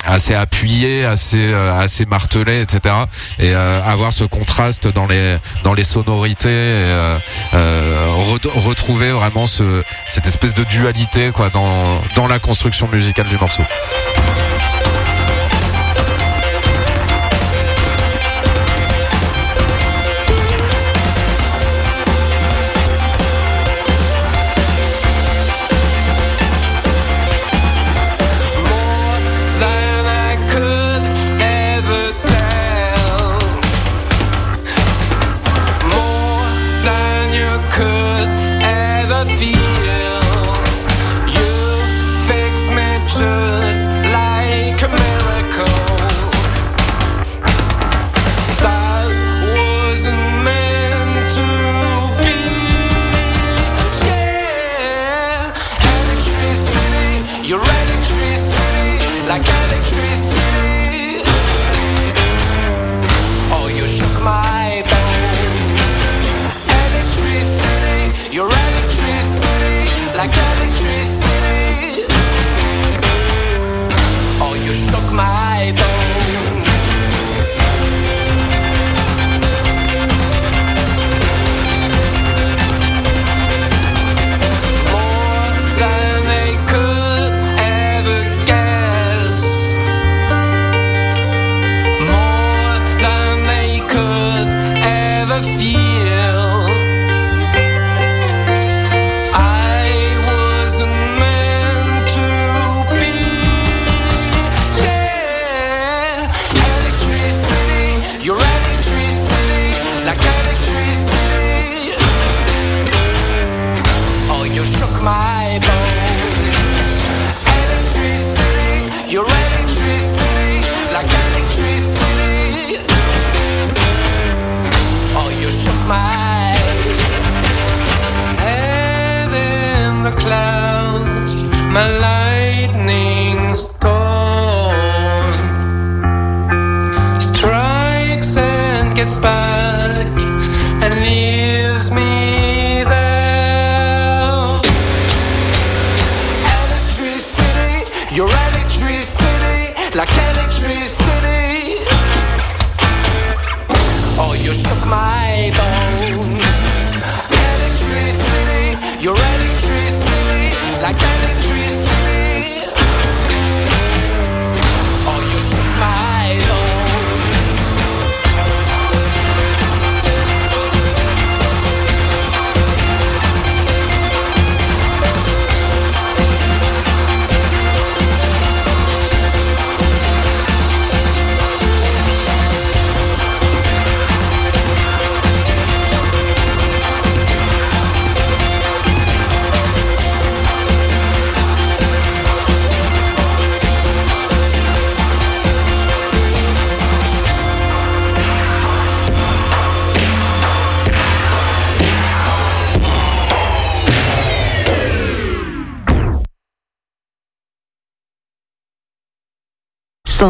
B: assez appuyé, assez euh, assez martelé, etc. Et euh, avoir ce contraste dans les dans les sonorités, euh, re- retrouver vraiment ce cette espèce de dualité quoi dans dans la construction musicale du morceau.
C: Clouds, my lightning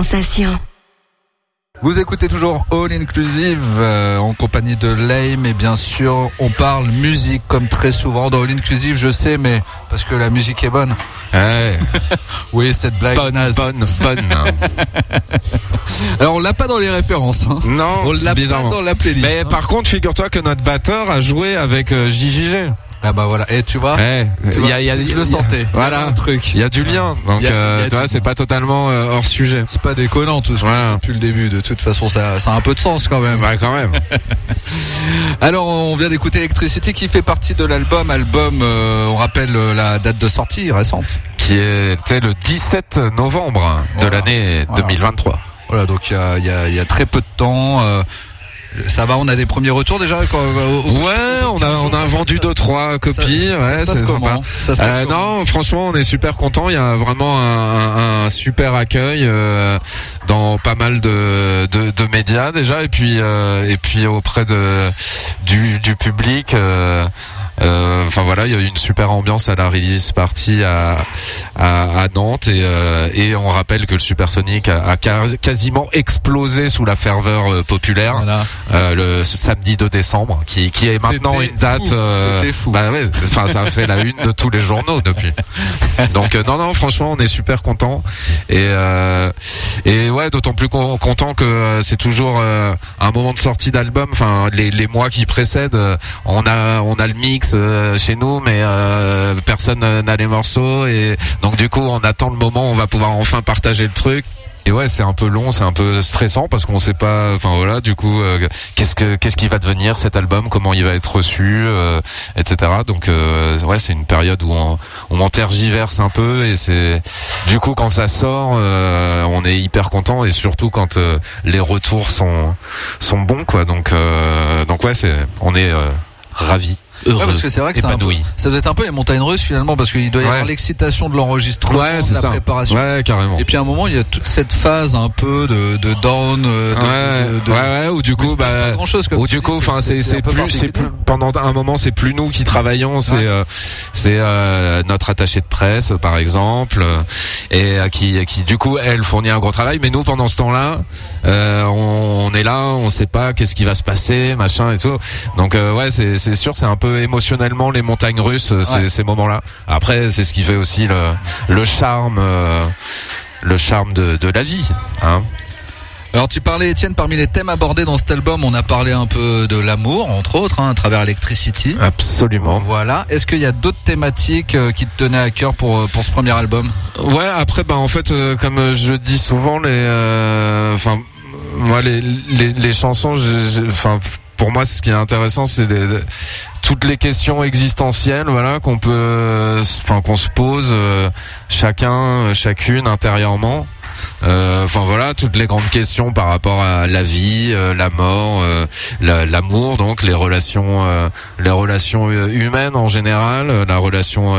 D: Sensation.
A: Vous écoutez toujours All Inclusive euh, en compagnie de Lame et bien sûr on parle musique comme très souvent dans All Inclusive je sais mais parce que la musique est bonne. (laughs) Oui cette blague
B: bonne,
A: naze.
B: bonne, bonne. (laughs)
A: Alors on l'a pas dans les références. Hein.
B: non,
A: On l'a pas
B: bizarrement.
A: dans la playlist.
B: Mais
A: hein.
B: par contre, figure-toi que notre batteur a joué avec euh, JJG.
A: Ah bah voilà et tu vois.
B: Ouais,
A: tu vois, c'est- je le sentais. (laughs) Il y
B: Voilà,
A: un truc.
B: Il y a du lien, donc
A: y a-
B: euh,
A: y a
B: tu vois, c'est pas totalement euh, hors sujet.
A: C'est pas déconnant tout ce dit depuis le début. De toute façon ça, ça a un peu de sens quand même.
B: Quand même. (laughs)
A: Alors on vient d'écouter Electricity qui fait partie de l'album. Album, euh, on rappelle la date de sortie récente.
B: Qui était le 17 novembre de
A: Voilà.
B: l'année
A: Voilà.
B: 2023.
A: Voilà, donc il y a, y a- y a très peu de temps. euh, ça va, on a des premiers retours déjà. au- au-
B: Ouais, on a on a vendu deux trois copies.
A: Ça, ça
B: ouais,
A: se passe comment. Ça se passe
B: Euh,
A: comment
B: non, franchement, on est super content. Il y a vraiment un, un- un super accueil euh, dans pas mal de, de, de médias déjà, et puis euh, et puis auprès de du, du public. Euh, Enfin voilà, il y a eu une super ambiance à la release party à, à, à Nantes et, euh, et on rappelle que le Supersonic a, a quas- quasiment explosé sous la ferveur euh, populaire
A: Voilà.
B: euh, le samedi 2 décembre, qui, qui est maintenant une date. euh,
A: c'était fou.
B: Bah ouais, enfin ça a fait la une de tous les journaux depuis. (laughs) Donc non non, franchement, on est super content et euh, et ouais, d'autant plus con- content que c'est toujours un moment de sortie d'album. Enfin les, les mois qui précèdent, on a on a le mix euh, chez nous, mais euh, personne n'a les morceaux et donc du coup on attend le moment où on va pouvoir enfin partager le truc. Et ouais, c'est un peu long, c'est un peu stressant parce qu'on sait pas. Enfin voilà, du coup, euh, qu'est-ce que qu'est-ce qui va devenir cet album, comment il va être reçu, etc. Donc ouais, c'est une période où on, on tergiverse un peu et c'est du coup quand ça sort, on est hyper content et surtout quand les retours sont sont bons quoi. Donc donc ouais, on est ravis. Heureux,
A: Ouais, parce que c'est vrai que c'est un peu,
B: épanoui.
A: ça doit être un peu les montagnes russes finalement parce qu'il doit y
B: Ouais.
A: avoir l'excitation de l'enregistrement,
B: Ouais,
A: de la
B: ça.
A: préparation.
B: Ouais, carrément.
A: Et puis à un moment, il y a toute cette phase un peu de, de down, euh, de,
B: ouais,
A: de- de-
B: ouais, ouais, ou du
A: où il
B: coup, bah,
A: pas grand chose.
B: ou du coup, enfin, c'est c'est plus, c'est plus pendant un moment, c'est plus nous qui travaillons, c'est euh, c'est euh, notre attaché de presse, par exemple, euh, et euh, qui qui du coup, elle fournit un gros travail, mais nous pendant ce temps-là, euh, on, on est là, on sait pas qu'est-ce qui va se passer, machin et tout. Donc euh, ouais, c'est c'est sûr, c'est un peu émotionnellement les montagnes russes, euh, ces,
A: Ouais.
B: ces moments-là. Après, c'est ce qui fait aussi le le charme. euh, le charme de, de la vie, hein.
A: Alors tu parlais Étienne parmi les thèmes abordés dans cet album, on a parlé un peu de l'amour entre autres hein, à travers Electricity.
B: Absolument.
A: Voilà. Est-ce qu'il y a d'autres thématiques euh, qui te tenaient à cœur pour pour ce premier album?
B: Ouais, après, bah en fait, euh, comme je dis souvent, les, euh, enfin, moi, les, les, les chansons, enfin, pour moi, ce qui est intéressant, c'est toutes les questions existentielles, voilà, qu'on peut, enfin, qu'on se pose euh, chacun, euh, chacune intérieurement. Euh, Enfin voilà, toutes les grandes questions par rapport à la vie, euh, la mort, euh, la- l'amour, donc les relations, les relations humaines en général, la relation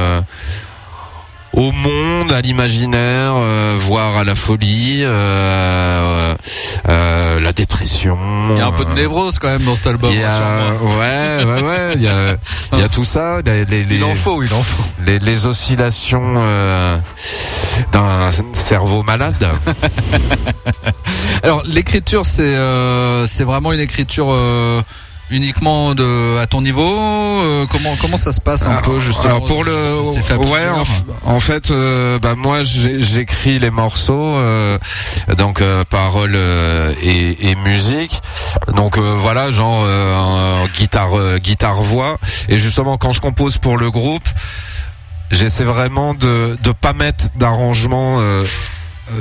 B: au monde, à l'imaginaire, euh, voire à la folie, euh, euh, la dépression.
A: Il y a un peu de
B: euh,
A: névrose quand même dans cet album.
B: il y a, ouais, ouais, ouais, il y a, il y a tout ça, les, les, les,
A: Il en faut, il en faut.
B: les, les oscillations euh, d'un cerveau malade. (laughs)
A: Alors l'écriture, c'est euh, c'est vraiment une écriture euh, uniquement de à ton niveau. euh, comment comment ça se passe un
B: Alors,
A: peu justement
B: alors, pour le ouais en, fait euh, bah moi j'écris les morceaux euh, donc euh, paroles euh, et, et musique donc euh, voilà genre euh, en guitare guitare voix et justement quand je compose pour le groupe j'essaie vraiment de de pas mettre d'arrangement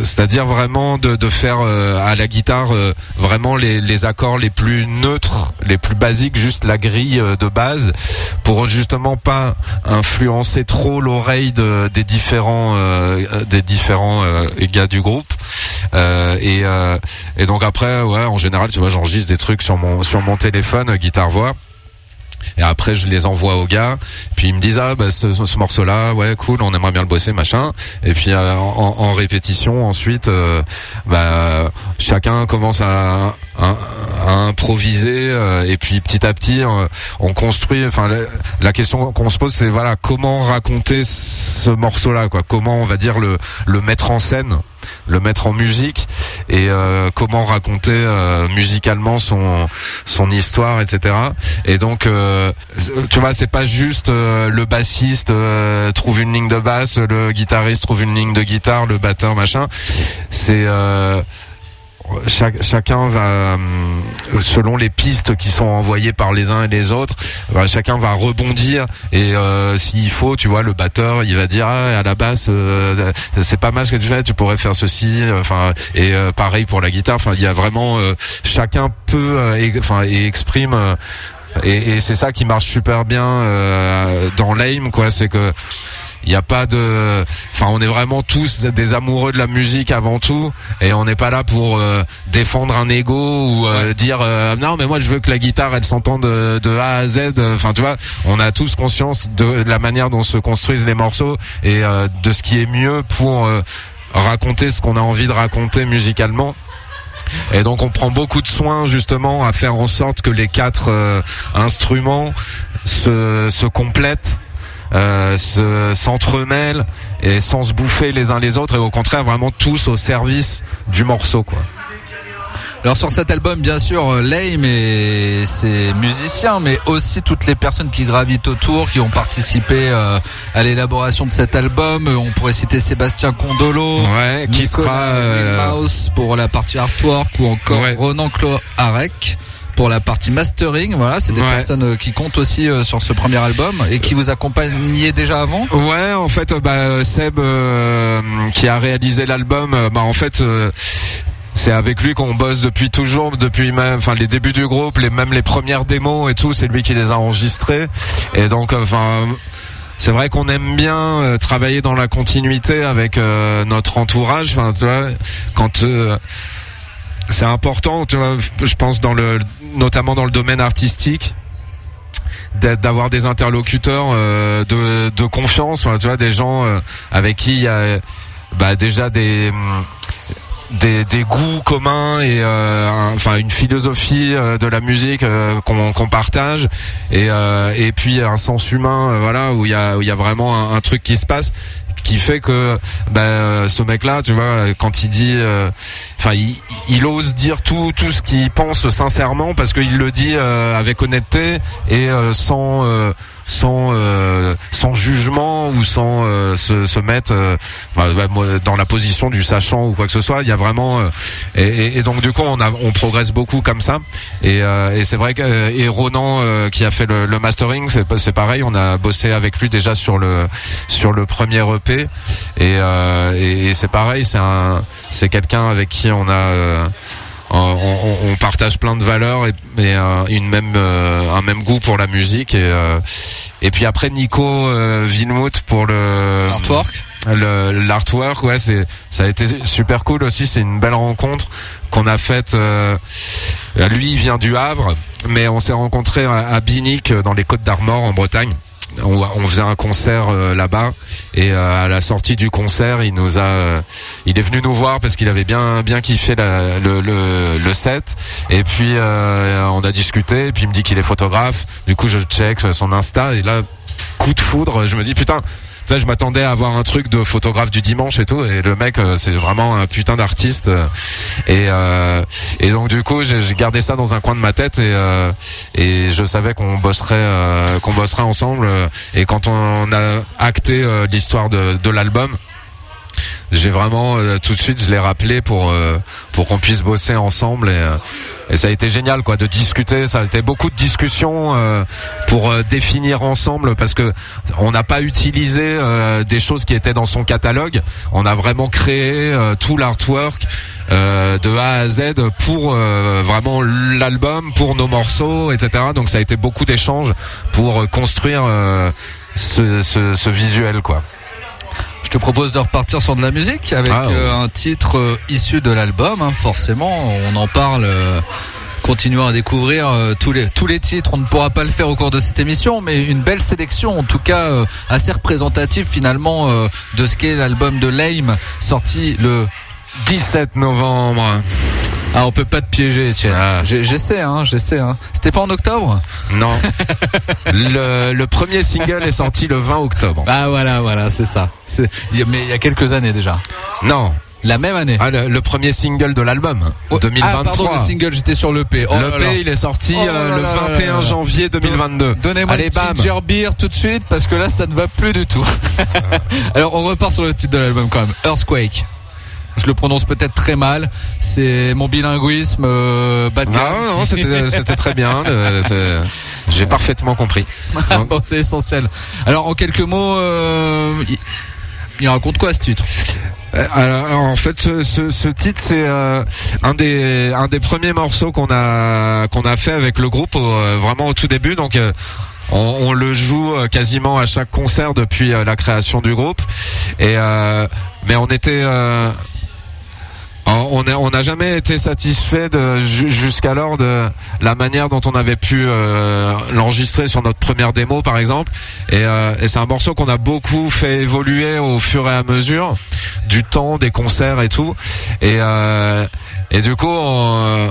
B: c'est-à-dire vraiment de, de faire euh, à la guitare euh, vraiment les, les accords les plus neutres, les plus basiques, juste la grille euh, de base, pour justement pas influencer trop l'oreille de- des différents euh, euh, des différents euh, gars du groupe. Euh, et, euh, et donc après, ouais, en général, tu vois, j'enregistre des trucs sur mon sur mon téléphone, euh, guitare voix. Et après, je les envoie aux gars. Puis ils me disent ah bah ce, ce morceau-là, ouais cool, on aimerait bien le bosser, machin. Et puis euh, en, en répétition, ensuite, euh, bah chacun commence à, à- à improviser. euh, et puis petit à petit, euh, on construit. Enfin, la, question qu'on se pose, c'est voilà comment raconter ce morceau-là, quoi. Comment on va dire le le mettre en scène. Le mettre en musique et euh, comment raconter euh, musicalement son son histoire, etc. Et donc, euh, tu vois, c'est pas juste euh, le bassiste euh, trouve une ligne de basse, le guitariste trouve une ligne de guitare, le batteur machin. C'est euh, chaque- chacun va, euh, selon les pistes qui sont envoyées par les uns et les autres, bah, chacun va rebondir et euh, s'il faut, tu vois, le batteur, il va dire ah, à la basse, euh, c'est pas mal ce que tu fais, tu pourrais faire ceci, euh, enfin et euh, pareil pour la guitare, enfin il y a vraiment euh, chacun peut, euh, enfin et exprime. euh, et, et c'est ça qui marche super bien euh, dans l'AIM, quoi. C'est que il n'y a pas de, enfin, on est vraiment tous des amoureux de la musique avant tout, et on n'est pas là pour euh, défendre un ego ou euh, dire euh, non mais moi je veux que la guitare elle s'entende de, de A à Z. Enfin tu vois, on a tous conscience de la manière dont se construisent les morceaux et euh, de ce qui est mieux pour euh, raconter ce qu'on a envie de raconter musicalement. Et donc on prend beaucoup de soin justement à faire en sorte que les quatre euh, instruments se, se complètent, euh, s'entremêlent et sans se bouffer les uns les autres et au contraire vraiment tous au service du morceau quoi.
A: Alors sur cet album, bien sûr, euh, Lame et ses musiciens, mais aussi toutes les personnes qui gravitent autour, qui ont participé euh, à l'élaboration de cet album. Euh, On pourrait citer Sébastien Condolo,
B: Ouais, qui
A: Nicolas
B: sera euh,
A: Mouse pour la partie artwork, ou encore
B: Ouais.
A: Ronan Cloarec pour la partie mastering. Voilà, c'est des
B: Ouais.
A: personnes euh, qui comptent aussi euh, sur ce premier album et qui vous accompagnaient déjà avant?
B: Ouais, en fait, euh, bah, Seb euh, qui a réalisé l'album, bah en fait. euh, c'est avec lui qu'on bosse depuis toujours, depuis même, enfin les débuts du groupe, les même les premières démos et tout, c'est lui qui les a enregistrés. Et donc, enfin, c'est vrai qu'on aime bien euh, travailler dans la continuité avec euh, notre entourage. Enfin, tu vois, quand euh, c'est important, tu vois, je pense dans le, notamment dans le domaine artistique d'avoir des interlocuteurs euh, de, de confiance, tu vois, des gens euh, avec qui il y a bah, déjà des hum, des, des goûts communs et euh, enfin une philosophie euh, de la musique euh, qu'on partage et euh, et puis un sens humain voilà où il y a où il y a vraiment un truc qui se passe qui fait que bah, ce mec là tu vois quand il dit euh, enfin il, il ose dire tout tout ce qu'il pense sincèrement parce qu'il le dit euh, avec honnêteté et euh, sans sans euh, sans jugement ou sans euh, se, se mettre euh, dans la position du sachant ou quoi que ce soit. Il y a vraiment euh, et, et- donc du coup on a on progresse beaucoup comme ça. Et, euh, et c'est vrai que euh, et Ronan qui a fait le, le mastering c'est c'est pareil. On a bossé avec lui déjà sur le sur le premier EP et et, c'est pareil c'est un c'est quelqu'un avec qui on a on, on- partage plein de valeurs et, et, euh, une même euh, un même goût pour la musique et euh, et puis après Nico euh, Vinwood pour le
A: Artwork.
B: le l'artwork ouais c'est ça a été super cool aussi c'est une belle rencontre qu'on a faite euh, lui il vient du Havre mais on s'est rencontrés à, à Binic dans les Côtes d'Armor en Bretagne on, on faisait un concert euh, là-bas. Et euh, à la sortie du concert il nous a euh, il est venu nous voir parce qu'il avait bien bien kiffé la- le, le, le set. Et puis on a discuté. Et puis il me dit qu'il est photographe. Du coup je check son Insta. Et là coup de foudre je me dis putain ça, je m'attendais à avoir un truc de photographe du dimanche et tout, et le mec, euh, c'est vraiment un putain d'artiste. euh, Et euh, et donc du coup, j'ai gardé ça dans un coin de ma tête et euh, et je savais qu'on bosserait euh, qu'on bosserait ensemble. euh, Et quand on a acté l'histoire de, de l'album, j'ai vraiment tout de suite, je l'ai rappelé pour pour qu'on puisse bosser ensemble et et ça a été génial quoi de discuter. Ça a été beaucoup de discussions euh, pour euh, définir ensemble parce que on n'a pas utilisé euh, des choses qui étaient dans son catalogue. On a vraiment créé euh, tout l'artwork euh, de A à Z pour euh, vraiment l'album pour nos morceaux etc donc ça a été beaucoup d'échanges pour euh, construire euh, ce, ce, ce visuel quoi
A: Je te propose de repartir sur de la musique avec
B: Ah, ouais.
A: euh, un titre euh, issu de l'album. hein, forcément, on en parle. euh, continuons à découvrir tous les tous les titres. On ne pourra pas le faire au cours de cette émission, mais une belle sélection, en tout cas assez représentative finalement de ce qu'est l'album de Lame sorti le.
B: 17 novembre
A: Ah, on peut pas te piéger, tiens.
B: Ah.
A: J'essaie, hein, j'essaie. Hein. C'était pas en octobre?
B: Non. (laughs) le, le premier single est sorti le 20 octobre.
A: Ah voilà, voilà, c'est ça. Mais il y a quelques années déjà.
B: Non.
A: La même année.
B: Ah, le, le premier single de l'album,
A: Oh,
B: 2023.
A: Ah, pardon, le single, j'étais sur l'EP. Oh
B: le
A: là
B: P,
A: là.
B: il est sorti
A: Oh
B: euh, le
A: là là
B: 21
A: là.
B: janvier 2022.
A: Donnez-moi le ginger beer tout de suite parce que là ça ne va plus du tout. (laughs) Alors on repart sur le titre de l'album quand même. Earthquake. Je le prononce peut-être très mal. C'est mon bilinguisme euh, bas de gamme
B: Non, non, c'était très bien. (laughs) euh, J'ai parfaitement compris. Donc,
A: bon, c'est essentiel. Alors en quelques mots, euh, il, il raconte quoi ce titre?
B: Euh, Alors, en fait, ce, ce, ce titre, c'est euh, un des un des premiers morceaux qu'on a qu'on a fait avec le groupe euh, vraiment au tout début. Donc, euh, on, on le joue quasiment à chaque concert depuis la création du groupe. Et euh, mais on était euh, on n'a on jamais été satisfait jusqu'alors de la manière dont on avait pu euh, l'enregistrer sur notre première démo par exemple. Et, euh, et c'est un morceau qu'on a beaucoup fait évoluer au fur et à mesure du temps des concerts et tout. Et euh, et du coup on,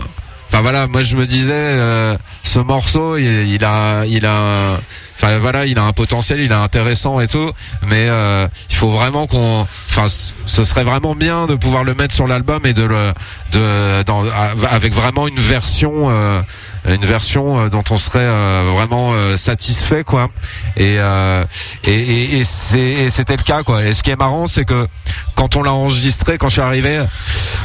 B: Enfin voilà, moi je me disais, euh, ce morceau, il a, il a, enfin voilà, il a un potentiel, il est intéressant et tout, mais euh, il faut vraiment qu'on, enfin, ce serait vraiment bien de pouvoir le mettre sur l'album et de le, de, avec vraiment une version, euh, une version euh, dont on serait euh, vraiment euh, satisfait quoi. Et et, et, et c'était le cas quoi. Et ce qui est marrant, c'est que quand on l'a enregistré, quand je suis arrivé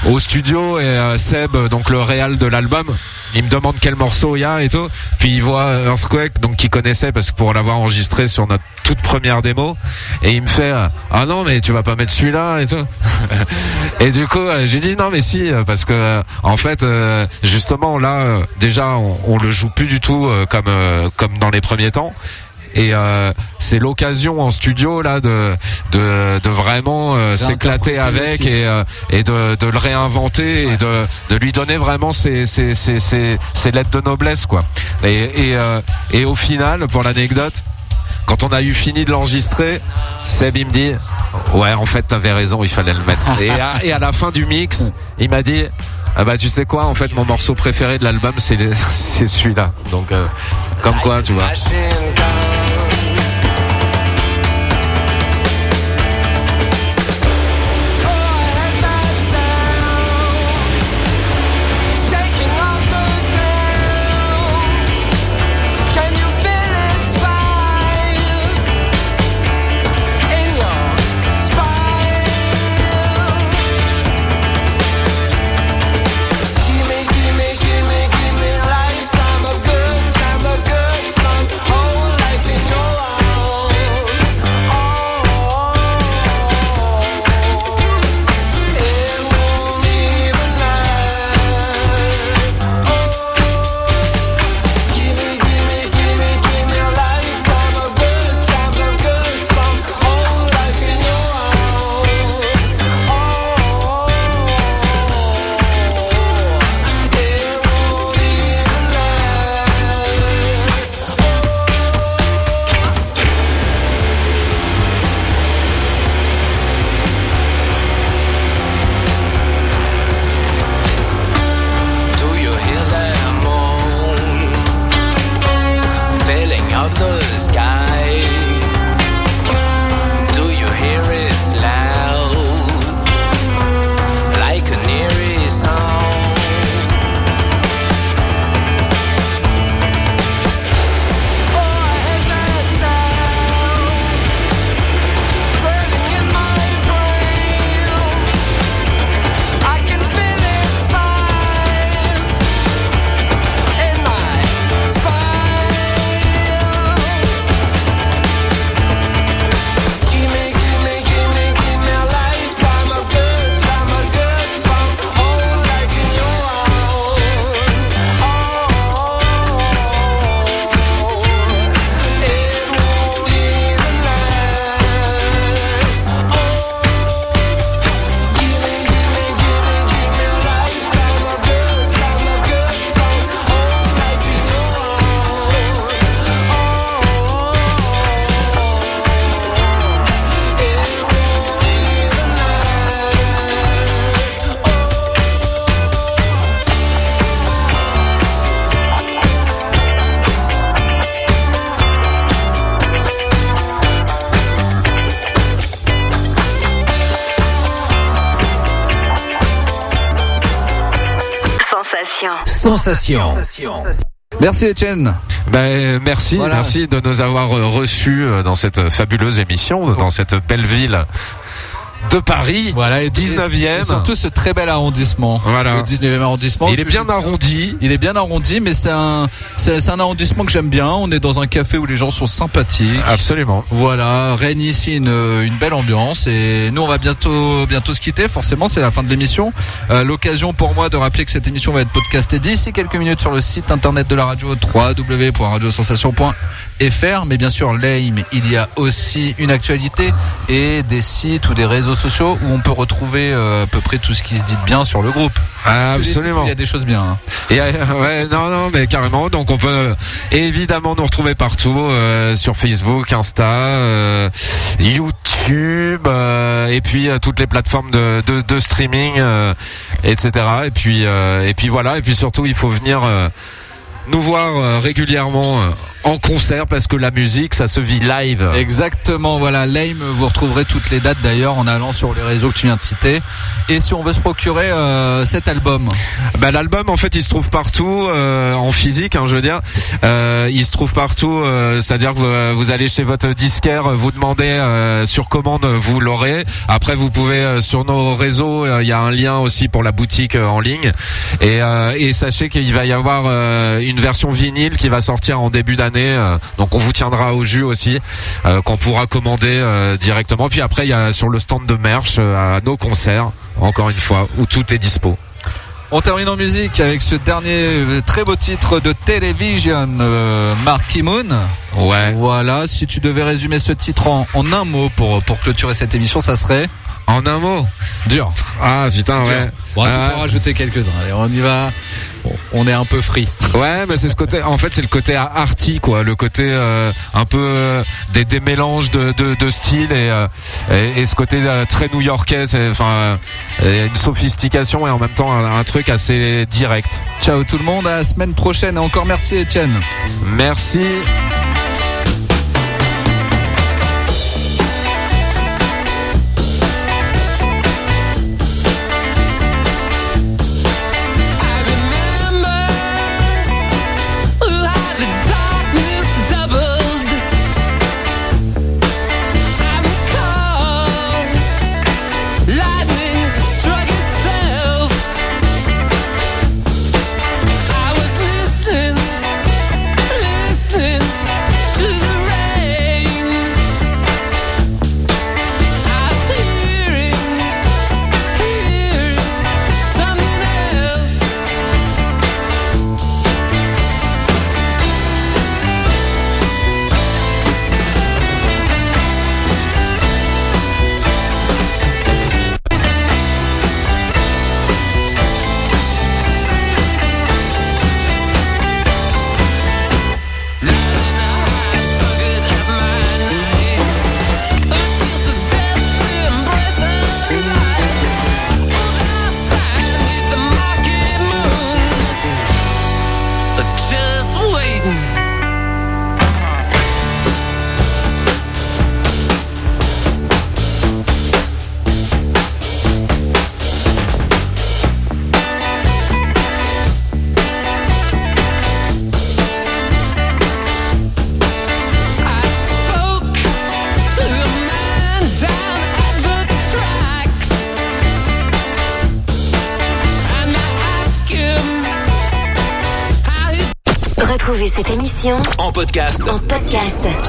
B: au studio et Seb, donc le réal de l'album, il me demande quel morceau il y a et tout. Puis il voit Earthquake, donc qu'il connaissait parce que pour l'avoir enregistré sur notre toute première démo, et il me fait ah non mais tu vas pas mettre celui-là et tout. (laughs) et du coup euh, j'ai dit non mais si euh, parce que euh, en fait justement là déjà on, on le joue plus du tout comme comme dans les premiers temps. Et euh, c'est l'occasion en studio là de de, de vraiment euh, s'éclater avec et, euh, et de, de le réinventer et de, de lui donner vraiment ses, ses, ses, ses, ses lettres de noblesse quoi. Et, et, euh, et au final, pour l'anecdote, quand on a eu fini de l'enregistrer, Seb il me dit ouais en fait t'avais raison, il fallait le mettre. (laughs) et, à, et à la fin du mix, il m'a dit ah bah tu sais quoi en fait mon morceau préféré de l'album c'est (laughs) celui-là. Donc euh, comme quoi tu vois.
C: sky.
D: Sensation.
A: Merci Etienne.
B: Ben, merci,
A: Voilà.
B: merci de nous avoir euh, reçus euh, dans cette fabuleuse émission, dans cette belle ville de Paris.
A: Voilà, et
B: 19e.
A: et surtout ce très bel arrondissement.
B: Voilà.
A: Le 19e arrondissement.
B: Il est bien arrondi.
A: Il est bien arrondi, mais c'est un, c'est un arrondissement que j'aime bien. On est dans un café où les gens sont sympathiques.
B: Absolument.
A: Voilà, règne ici une, une belle ambiance et nous on va bientôt bientôt se quitter. Forcément, c'est la fin de l'émission. Euh, L'occasion pour moi de rappeler que cette émission va être podcastée d'ici quelques minutes sur le site internet de la radio www.radiosensation.fr. Mais bien sûr, Lame, il y a aussi une actualité et des sites ou des réseaux sociaux où on peut retrouver euh, à peu près tout ce qui se dit de bien sur le groupe.
B: Ah, Absolument.
A: Il y a des choses bien. hein.
B: Et euh, ouais, non, non, mais carrément. Donc on peut euh, évidemment nous retrouver partout euh, sur Facebook, Insta, YouTube, et puis toutes les plateformes de, de, de streaming, etc. Et puis et puis voilà. Et puis surtout, il faut venir nous voir régulièrement en concert parce que la musique, ça se vit live.
A: Exactement, voilà, Lame, vous retrouverez toutes les dates d'ailleurs en allant sur les réseaux que tu viens de citer. Et si on veut se procurer euh, cet album,
B: Bah, l'album en fait il se trouve partout euh, en physique hein, je veux dire. Euh, il se trouve partout euh, c'est à dire que vous, vous allez chez votre disquaire vous demandez sur commande vous l'aurez. Après vous pouvez sur nos réseaux il y a un lien aussi pour la boutique en ligne. Et, et sachez qu'il va y avoir une version vinyle qui va sortir en début d'année euh, donc on vous tiendra au jus aussi euh, qu'on pourra commander euh, directement puis après il y a sur le stand de merch à nos concerts encore une fois où tout est dispo
A: on termine en musique avec ce dernier très beau titre de Television, euh, Marky Moon.
B: ouais
A: Voilà, si tu devais résumer ce titre en, en un mot pour, pour clôturer cette émission, ça serait
B: En un mot
A: dur.
B: Ah putain
A: Dur.
B: ouais.
A: Bon, tu peux en rajouter quelques-uns. Allez, on y va. On est un peu free.
B: ouais, mais c'est ce côté. En fait, c'est le côté arty quoi, le côté euh, un peu euh, des, des mélanges de, de, de styles et, euh, et et ce côté très new-yorkais. Enfin, une sophistication et en même temps un, un truc assez direct.
A: Ciao tout le monde, à la semaine prochaine. Et encore merci Étienne.
B: Merci.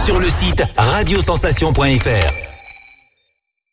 F: Sur le site radiosensation.fr.